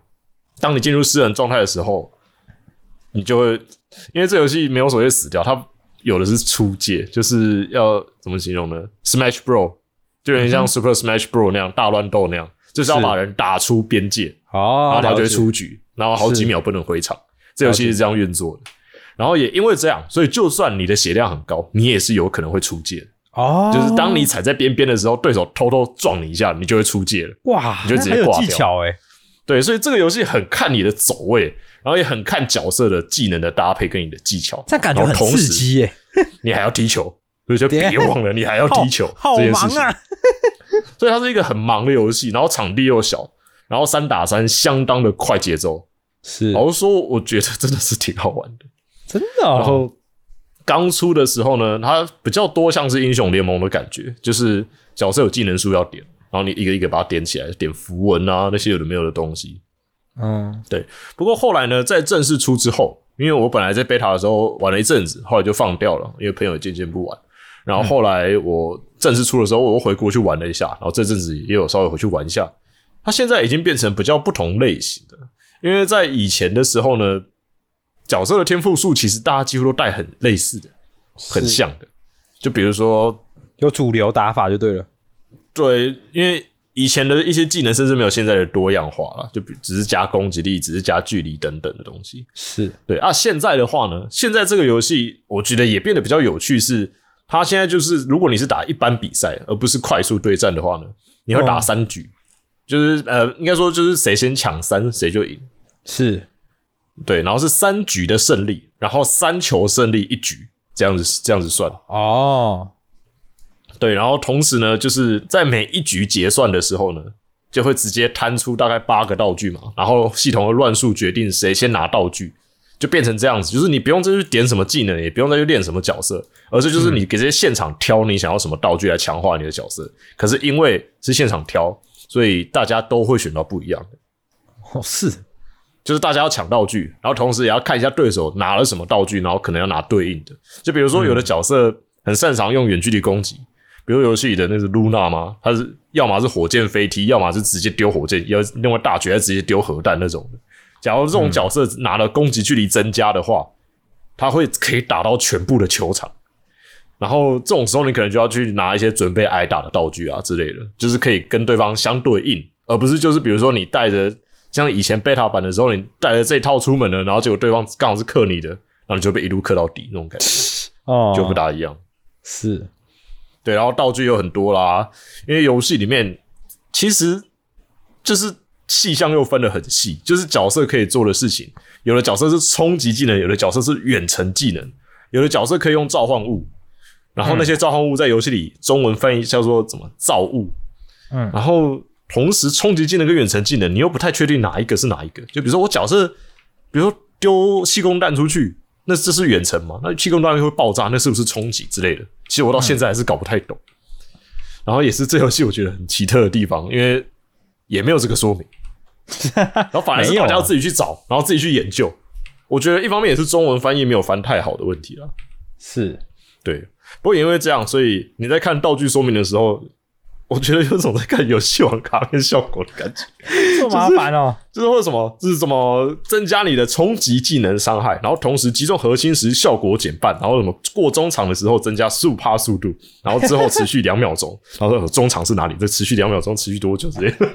当你进入失衡状态的时候，你就会因为这游戏没有所谓死掉，它有的是出界，就是要怎么形容呢？Smash Bro 就有点像 Super Smash Bro 那样大乱斗那样，就是要把人打出边界，然好，后他就会出局，然后好几秒不能回场。这游戏是这样运作的。然后也因为这样，所以就算你的血量很高，你也是有可能会出界的。哦，就是当你踩在边边的时候，对手偷偷撞你一下，你就会出界了。哇，你就直接挂掉技巧哎，对，所以这个游戏很看你的走位，然后也很看角色的技能的搭配跟你的技巧，这感觉很刺激耶。你还要踢球，所以就 别忘了你还要踢球好这件事情。所以它是一个很忙的游戏，然后场地又小，然后三打三相当的快节奏。是老实说，我觉得真的是挺好玩的。真的哦。然后刚出的时候呢，它比较多像是英雄联盟的感觉，就是角色有技能树要点，然后你一个一个把它点起来，点符文啊那些有的没有的东西。嗯，对不过后来呢，在正式出之后，因为我本来在 beta 的时候玩了一阵子，后来就放掉了，因为朋友渐渐不玩。然后后来我正式出的时候，我又回国去玩了一下，然后这阵子也有稍微回去玩一下。它现在已经变成比较不同类型的，因为在以前的时候呢，角色的天赋数其实大家几乎都带很类似的，很像的。就比如说，有主流打法就对了。对，因为以前的一些技能甚至没有现在的多样化了，就比只是加攻击力，只是加距离等等的东西。是对啊，现在的话呢，现在这个游戏我觉得也变得比较有趣是，它现在就是如果你是打一般比赛，而不是快速对战的话呢，你会打哦。三局，就是呃，应该说就是谁先抢三谁就赢，是，对，然后是三局的胜利，然后三球胜利一局，这样子这样子算，哦，对，然后同时呢，就是在每一局结算的时候呢，就会直接摊出大概八个道具嘛，然后系统会乱数决定谁先拿道具，就变成这样子，就是你不用再去点什么技能，也不用再去练什么角色，而是就是你给这些现场挑你想要什么道具来强化你的角色。可是因为是现场挑，所以大家都会选到不一样的，哦是，就是大家要抢道具，然后同时也要看一下对手拿了什么道具，然后可能要拿对应的。就比如说有的角色很擅长用远距离攻击。比如游戏里的那个露娜嘛，她是要么是火箭飞踢，要么是直接丢火箭，要另外大绝还直接丢核弹那种的。假如这种角色拿了攻击距离增加的话，他会可以打到全部的球场。然后这种时候，你可能就要去拿一些准备挨打的道具啊之类的，就是可以跟对方相对应，而不是就是比如说你带着像以前 beta 版的时候，你带着这套出门了，然后结果对方刚好是克你的，然后你就被一路克到底那种感觉，哦，就不大一样。是，对，然后道具有很多啦，因为游戏里面其实就是细项又分得很细，就是角色可以做的事情，有的角色是冲击技能，有的角色是远程技能，有的角色可以用召唤物，然后那些召唤物在游戏里中文翻译叫做怎么造物，嗯然后同时冲击技能跟远程技能，你又不太确定哪一个是哪一个，就比如说我角色，比如说丢气功弹出去。那这是远程嘛？那气功弹会爆炸，那是不是冲击之类的？其实我到现在还是搞不太懂。然后也是这游戏我觉得很奇特的地方，因为也没有这个说明，然后反而是没有啊大家要自己去找，然后自己去研究。我觉得一方面也是中文翻译没有翻太好的问题了。是，对，不过也因为这样，所以你在看道具说明的时候，我觉得有种在看游戏王卡片效果的感觉。这么麻烦哦。就是为什么，就是什么增加你的冲击技能伤害，然后同时击中核心时效果减半，然后什么过中场的时候增加十五趴速度，然后之后持续两秒钟，然后说中场是哪里？这持续两秒钟，持续多久之类的，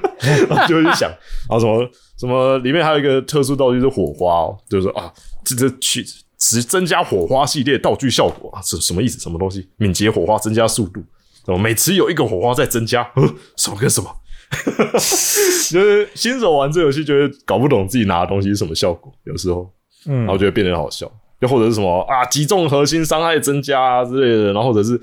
然后就会去想，然后什么什么里面还有一个特殊道具是火花哦，就是说啊，这这去只增加火花系列道具效果啊，是什么意思？什么东西？敏捷火花增加速度，哦，每次有一个火花在增加，呃，什么跟什么？就是新手玩这游戏，就会搞不懂自己拿的东西是什么效果，有时候，嗯然后就会变得很好笑。又或者是什么啊，击中核心伤害增加啊之类的，然后或者是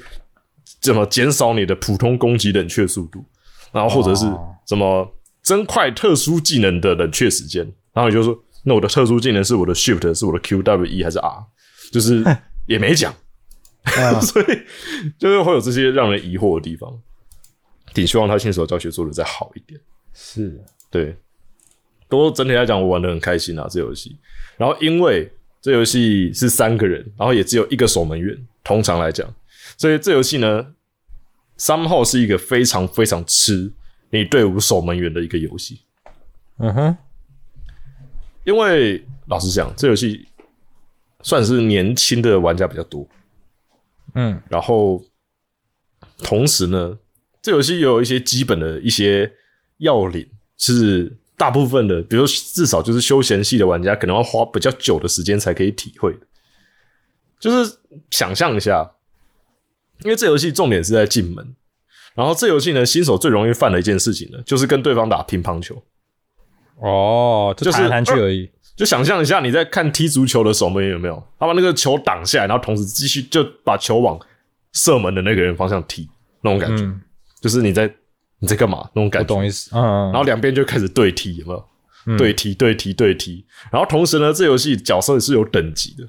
怎么减少你的普通攻击冷却速度，然后或者是哦什么增快特殊技能的冷却时间，然后你就说，那我的特殊技能是我的 Shift，是我的 Q W E 还是 R？就是 也没讲，嗯 所以就是会有这些让人疑惑的地方。挺希望他新手教学做的再好一点。是，对，不过整体来讲，我玩的很开心啊，这游戏。然后因为这游戏是三个人，然后也只有一个守门员，通常来讲，所以这游戏呢，三号是一个非常非常吃你队伍守门员的一个游戏。嗯哼，因为老实讲，这游戏算是年轻的玩家比较多，嗯，然后同时呢，这游戏也有一些基本的一些要领，是大部分的，比如说至少就是休闲系的玩家，可能要花比较久的时间才可以体会的。就是想象一下，因为这游戏重点是在进门，然后这游戏呢，新手最容易犯的一件事情呢，就是跟对方打乒乓球。哦，就就是弹来弹去而已。就想象一下你在看踢足球的守门员有没有？他把那个球挡下来，然后同时继续就把球往射门的那个人方向踢，那种感觉，嗯就是你在你在干嘛那种感觉。我懂意思，嗯，嗯然后两边就开始对踢，有没有？对踢对踢对踢。然后同时呢，这游戏角色是有等级的，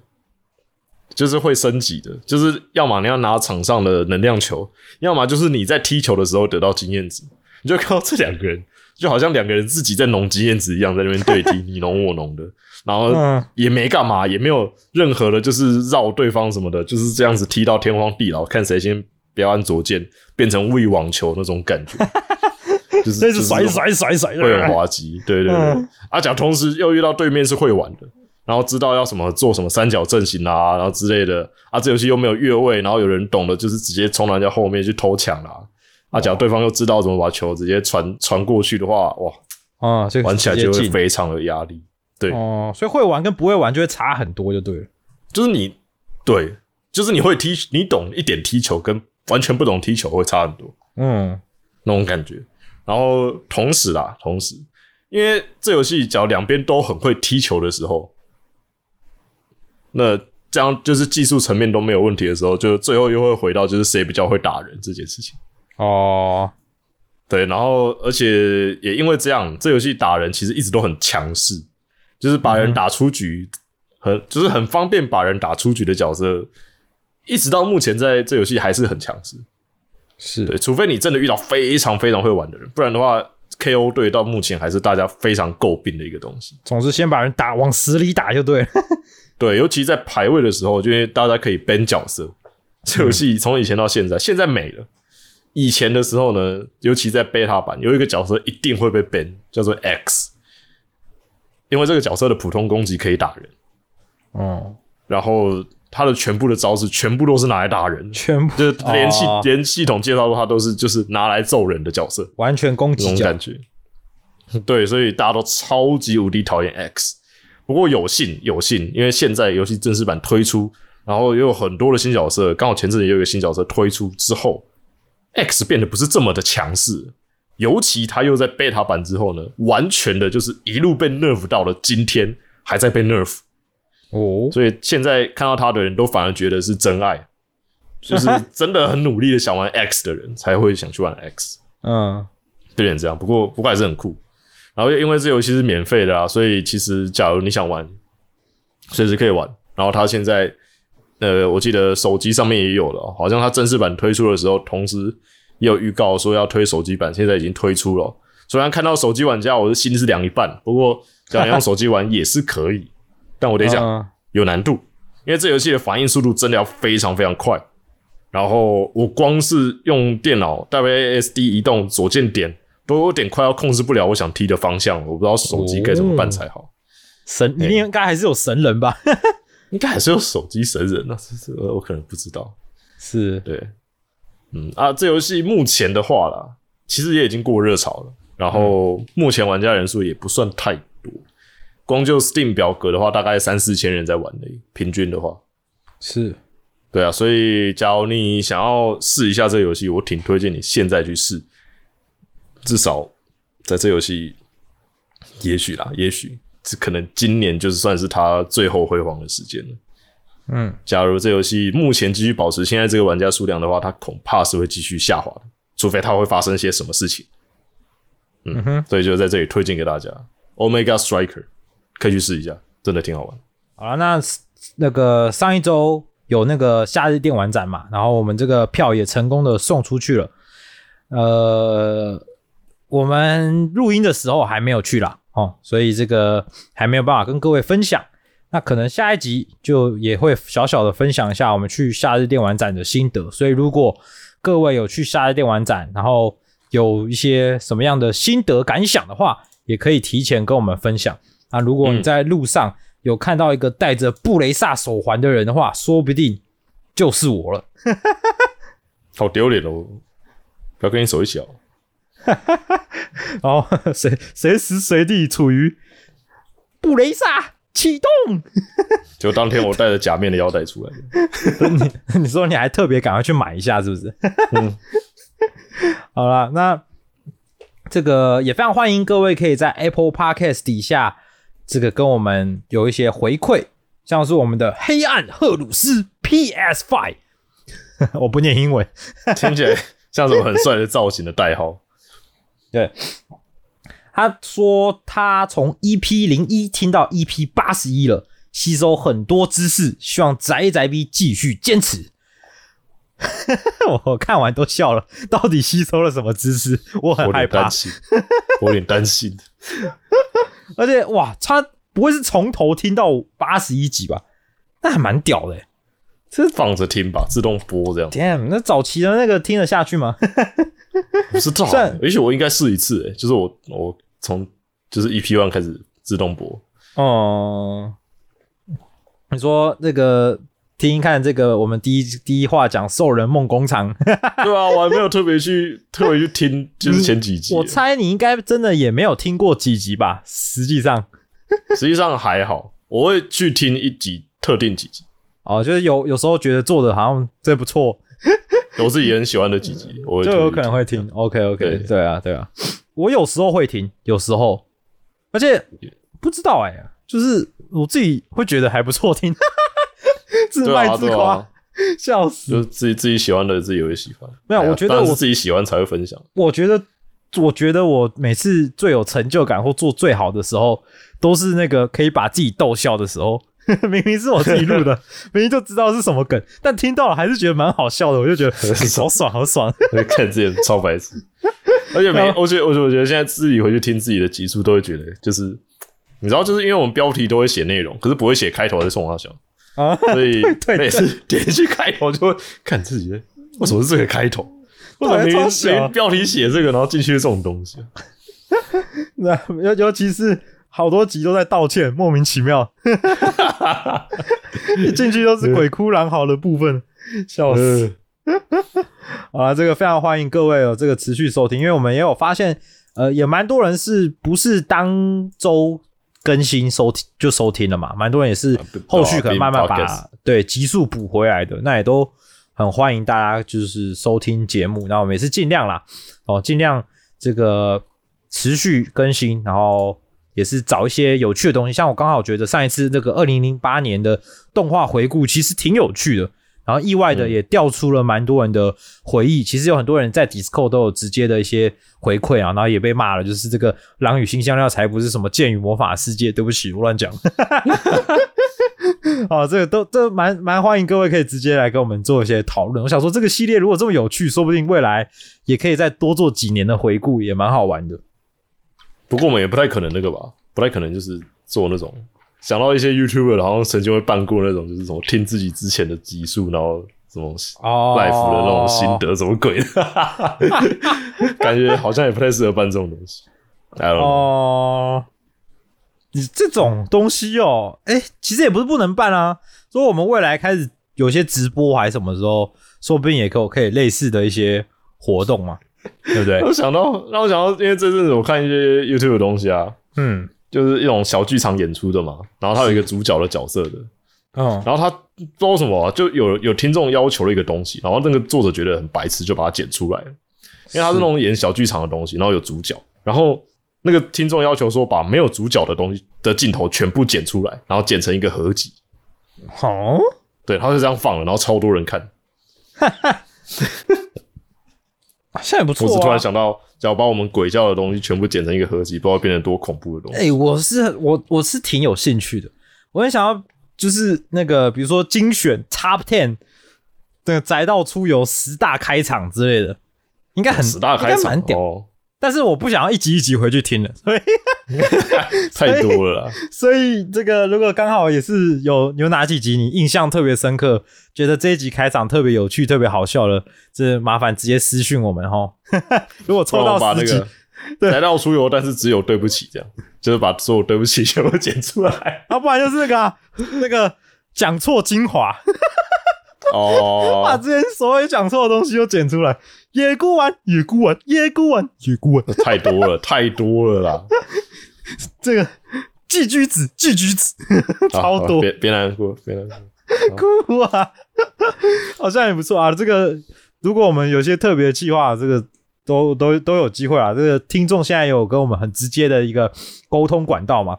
就是会升级的，就是要么你要拿场上的能量球，要么就是你在踢球的时候得到经验值。你就看到这两个人，就好像两个人自己在农经验值一样，在那边对踢，你侬我侬的，然后嗯也没干嘛，也没有任何的，就是绕对方什么的，就是这样子踢到天荒地老，看谁先不要按左键，变成喂网球那种感觉，就是那就是甩甩甩甩，会很滑稽，对对对。嗯阿甲同时又遇到对面是会玩的，然后知道要什么做什么三角阵型啊，然后之类的。啊，这游戏又没有越位，然后有人懂的，就是直接冲人家后面去偷抢啦。啊，假如对方又知道怎么把球直接传传过去的话，哇，啊，这个玩起来就会非常有压力。对，哦，所以会玩跟不会玩就会差很多，就对了。就是你对，就是你会踢，你懂一点踢球，跟完全不懂踢球会差很多。嗯那种感觉。然后同时啦，同时，因为这游戏只要两边都很会踢球的时候，那这样就是技术层面都没有问题的时候，就最后又会回到就是谁比较会打人这件事情。哦，对，然后而且也因为这样，这游戏打人其实一直都很强势，就是把人打出局，很就是很方便把人打出局的角色，一直到目前在这游戏还是很强势。是对，除非你真的遇到非常非常会玩的人，不然的话，KO 队到目前还是大家非常诟病的一个东西。总之先把人打往死里打就对了。对，尤其在排位的时候，就因为大家可以 ban 角色，这游戏从以前到现在，现在没了。以前的时候呢，尤其在 beta 版，有一个角色一定会被 ban，叫做 X，因为这个角色的普通攻击可以打人，哦，然后他的全部的招式全部都是拿来打人，全部。就是连系、哦。连系统介绍的话都是就是拿来揍人的角色。完全攻击这种感觉。对，所以大家都超级无敌讨厌 X。不过有幸有幸，因为现在游戏正式版推出，然后也有很多的新角色，刚好前阵子也有一个新角色推出之后，X 变得不是这么的强势。尤其他又在 beta 版之后呢，完全的就是一路被 nerf 到了今天还在被 nerf，哦，所以现在看到他的人都反而觉得是真爱，就是真的很努力的想玩 X 的人才会想去玩 X。嗯，有点这样，不过不过还是很酷。然后因为这游戏是免费的啊，所以其实假如你想玩，随时可以玩。然后它现在，呃，我记得手机上面也有了哦，好像它正式版推出的时候，同时也有预告说要推手机版，现在已经推出了哦。虽然看到手机玩家，我的心是凉一半，不过想用手机玩也是可以，但我得讲嗯有难度，因为这游戏的反应速度真的要非常非常快。然后我光是用电脑 WASD 移动左键点，都有点快要控制不了我想踢的方向，我不知道手机该怎么办才好。神一定应该还是有神人吧？应该还是有手机神人呢、这这我可能不知道。是，对，嗯啊，这游戏目前的话啦，其实也已经过热潮了，然后目前玩家人数也不算太多，光就 Steam 表格的话，大概三四千人在玩的，平均的话。是，对啊，所以假如你想要试一下这游戏，我挺推荐你现在去试，至少在这游戏，也许啦，也许这可能今年就是算是他最后辉煌的时间了。嗯，假如这游戏目前继续保持现在这个玩家数量的话，它恐怕是会继续下滑的，除非它会发生些什么事情。嗯哼，所以就在这里推荐给大家，Omega Striker 可以去试一下，真的挺好玩。好了，那那个上一周有那个夏日电玩展嘛，然后我们这个票也成功的送出去了。呃，我们录音的时候还没有去啦，哦，所以这个还没有办法跟各位分享。那可能下一集就也会小小的分享一下我们去夏日电玩展的心得。所以如果各位有去夏日电玩展，然后有一些什么样的心得感想的话，也可以提前跟我们分享。啊，如果你在路上有看到一个戴着布雷萨手环的人的话，说不定就是我了。好丢脸哦！不要跟你手一起哦。然后随随时随地处于布雷萨启动。就当天我带着假面的腰带出来的，你你说你还特别赶快去买一下，是不是？嗯，好了，那这个也非常欢迎各位可以在 Apple Podcast 底下这个跟我们有一些回馈，像是我们的黑暗赫鲁斯 PS Five，我不念英文，听起来像什么很帅的造型的代号。对，他说他从 EP 零一听到 EP 八十一了，吸收很多知识，希望宅宅 B 继续坚持。我看完都笑了，到底吸收了什么知识？我很害怕 我有点担心。而且哇，他不会是从头听到八十一集吧？那还蛮屌的欸。放着听吧，自动播这样。Damn，那早期的那个听得下去吗？不知道虽然，而且我应该试一次，哎，就是我我从就是 EP one 开始自动播，哦、你说那个听一看这个，我们第一第一话讲兽人梦工厂，对啊，我还没有特别去特别去听，就是前几集，我猜你应该真的也没有听过几集吧？实际上，实际上还好，我会去听一集特定几集，哦，就是有有时候觉得做的好像这不错，我自己也很喜欢的几集，我就有可能会听。OK OK，对对啊对啊，我有时候会听，有时候，而且不知道哎、就是我自己会觉得还不错听，自对啊对卖自夸，啊，笑死。就自己自己喜欢的自己也会喜欢。没有哎我觉得我自己喜欢才会分享。我觉得，我觉得我每次最有成就感或做最好的时候，都是那个可以把自己逗笑的时候。明明是我自己录的，明明就知道是什么梗，但听到了还是觉得蛮好笑的，我就觉得 好爽，好爽。会看自己的超白痴，而且每我觉得我觉得我觉得现在自己回去听自己的集数，都会觉得就是你知道，就是因为我们标题都会写内容，可是不会写开头在送他小，啊，所以每次点进去开头就会看自己的为什么是这个开头，为什么明明标题写这个，然后进去是这种东西，那尤尤其是好多集都在道歉，莫名其妙，一 进去都是鬼哭狼嚎的部分，笑死。啊，这个非常欢迎各位哦这个持续收听，因为我们也有发现，呃，也蛮多人是不是当周更新收听就收听了嘛，蛮多人也是后续可能慢慢把、对啊对集数补回来的，那也都很欢迎大家就是收听节目，那我们也是尽量啦，哦，尽量这个持续更新，然后也是找一些有趣的东西，像我刚好觉得上一次那个二零零八年的动画回顾其实挺有趣的。然后意外的嗯也调出了蛮多人的回忆，其实有很多人在 Discord 都有直接的一些回馈啊，然后也被骂了，就是这个《狼与新香料》才不是什么剑与魔法世界，对不起，我乱讲。哦，这个都这蛮蛮欢迎各位可以直接来跟我们做一些讨论。我想说这个系列如果这么有趣，说不定未来也可以再多做几年的回顾，也蛮好玩的。不过我们也不太可能那个吧，不太可能就是做那种想到一些 YouTuber 好像曾经会办过那种，就是什么听自己之前的集数，然后什么哦 life 的那种心得，什么鬼的，感觉好像也不太适合办这种东西。哦，你这种东西哦，哎、其实也不是不能办啊。说我们未来开始有些直播还是什么时候，说不定也可以可以类似的一些活动嘛，对不对？我想到，让我想到，因为这阵子我看一些 YouTube 的东西啊，嗯。就是一种小剧场演出的嘛，然后它有一个主角的角色的，嗯，然后他不知道什么、啊、就有有听众要求了一个东西，然后那个作者觉得很白痴，就把它剪出来了，因为他是那种演小剧场的东西，然后有主角，然后那个听众要求说把没有主角的东西的镜头全部剪出来，然后剪成一个合集，好，对，他就这样放了，然后超多人看，好 像也不错、啊。我只突然想到，只要把我们鬼叫的东西全部剪成一个合集，不知道变成多恐怖的东西。哎、我是我我是挺有兴趣的，我很想要就是那个比如说精选 Top Ten 这个宅道出游十大开场之类的，应该很十大开场应该蛮屌。哦，但是我不想要一集一集回去听了，所以 太多了啦。所以这个如果刚好也是有有哪几集你印象特别深刻，觉得这一集开场特别有趣、特别好笑了，这麻烦直接私讯我们哈。如果抽到十集对来到出游，但是只有对不起这样，就是把所有对不起全部剪出来。要、不然就是那个啊、那个讲错精华，把 哦，之前所有讲错的东西都剪出来。野菇丸，野菇丸，野菇丸，野菇丸，太多了，太多了啦！这个寄居子，寄居子，超多别别难过，别难过。哭啊，好像也不错啊。这个如果我们有些特别的计划，这个都都都有机会啊。这个听众现在有跟我们很直接的一个沟通管道嘛，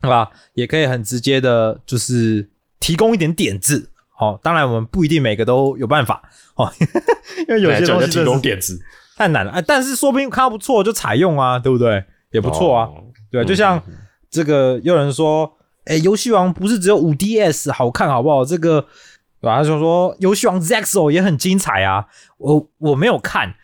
对吧？也可以很直接的，就是提供一点点子。好、当然我们不一定每个都有办法哦，因为有些东西真的是供点子，太难了。哎，但是说不定看到不错就采用啊，对不对？也不错啊。哦对，就像这个有人说，哎，游戏王不是只有五 DS 好看，好不好？这个对吧？他就说游戏王 ZEXO 也很精彩啊。我我没有看，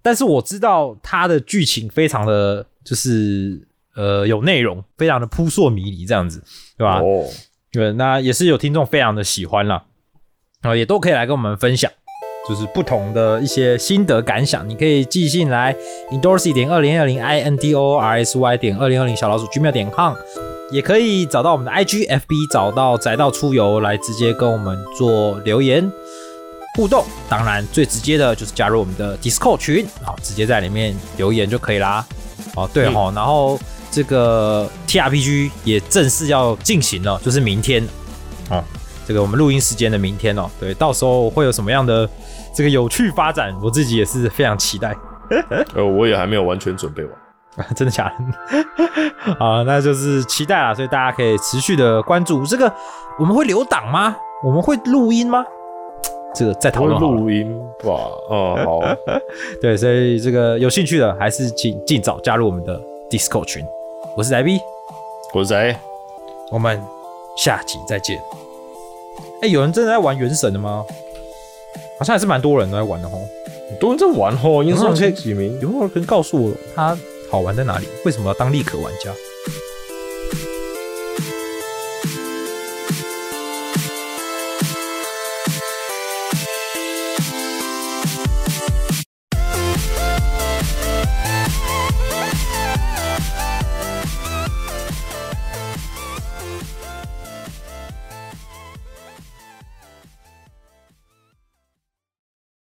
但是我知道它的剧情非常的就是呃有内容，非常的扑朔迷离这样子，对吧？哦，对，那也是有听众非常的喜欢啦，啊，也都可以来跟我们分享，就是不同的一些心得感想，你可以寄信来 indorsy 点二零二零 i n d o r s y 点二零二零小老鼠 gmail 点 com，也可以找到我们的 IG FB，找到宅道出游来直接跟我们做留言互动。当然，最直接的就是加入我们的 Discord 群，好，直接在里面留言就可以啦。哦，对嗯哦，然后这个 TRPG 也正式要进行了，就是明天哦，这个我们录音时间的明天哦，对，到时候会有什么样的这个有趣发展，我自己也是非常期待。呃，我也还没有完全准备完。真的假的？啊，那就是期待啦，所以大家可以持续的关注这个。我们会留档吗？我们会录音吗？这个再讨论。录音吧？嗯，好，对，所以这个有兴趣的还是请尽早加入我们的 Discord 群。我是宅 B，我是谁？我们下集再见。哎、有人真的在玩原神的吗？好像还是蛮多人都在玩的哦。很多人在玩吼，因为上前几名。有没有人告诉我他好玩在哪里？为什么要当立可玩家？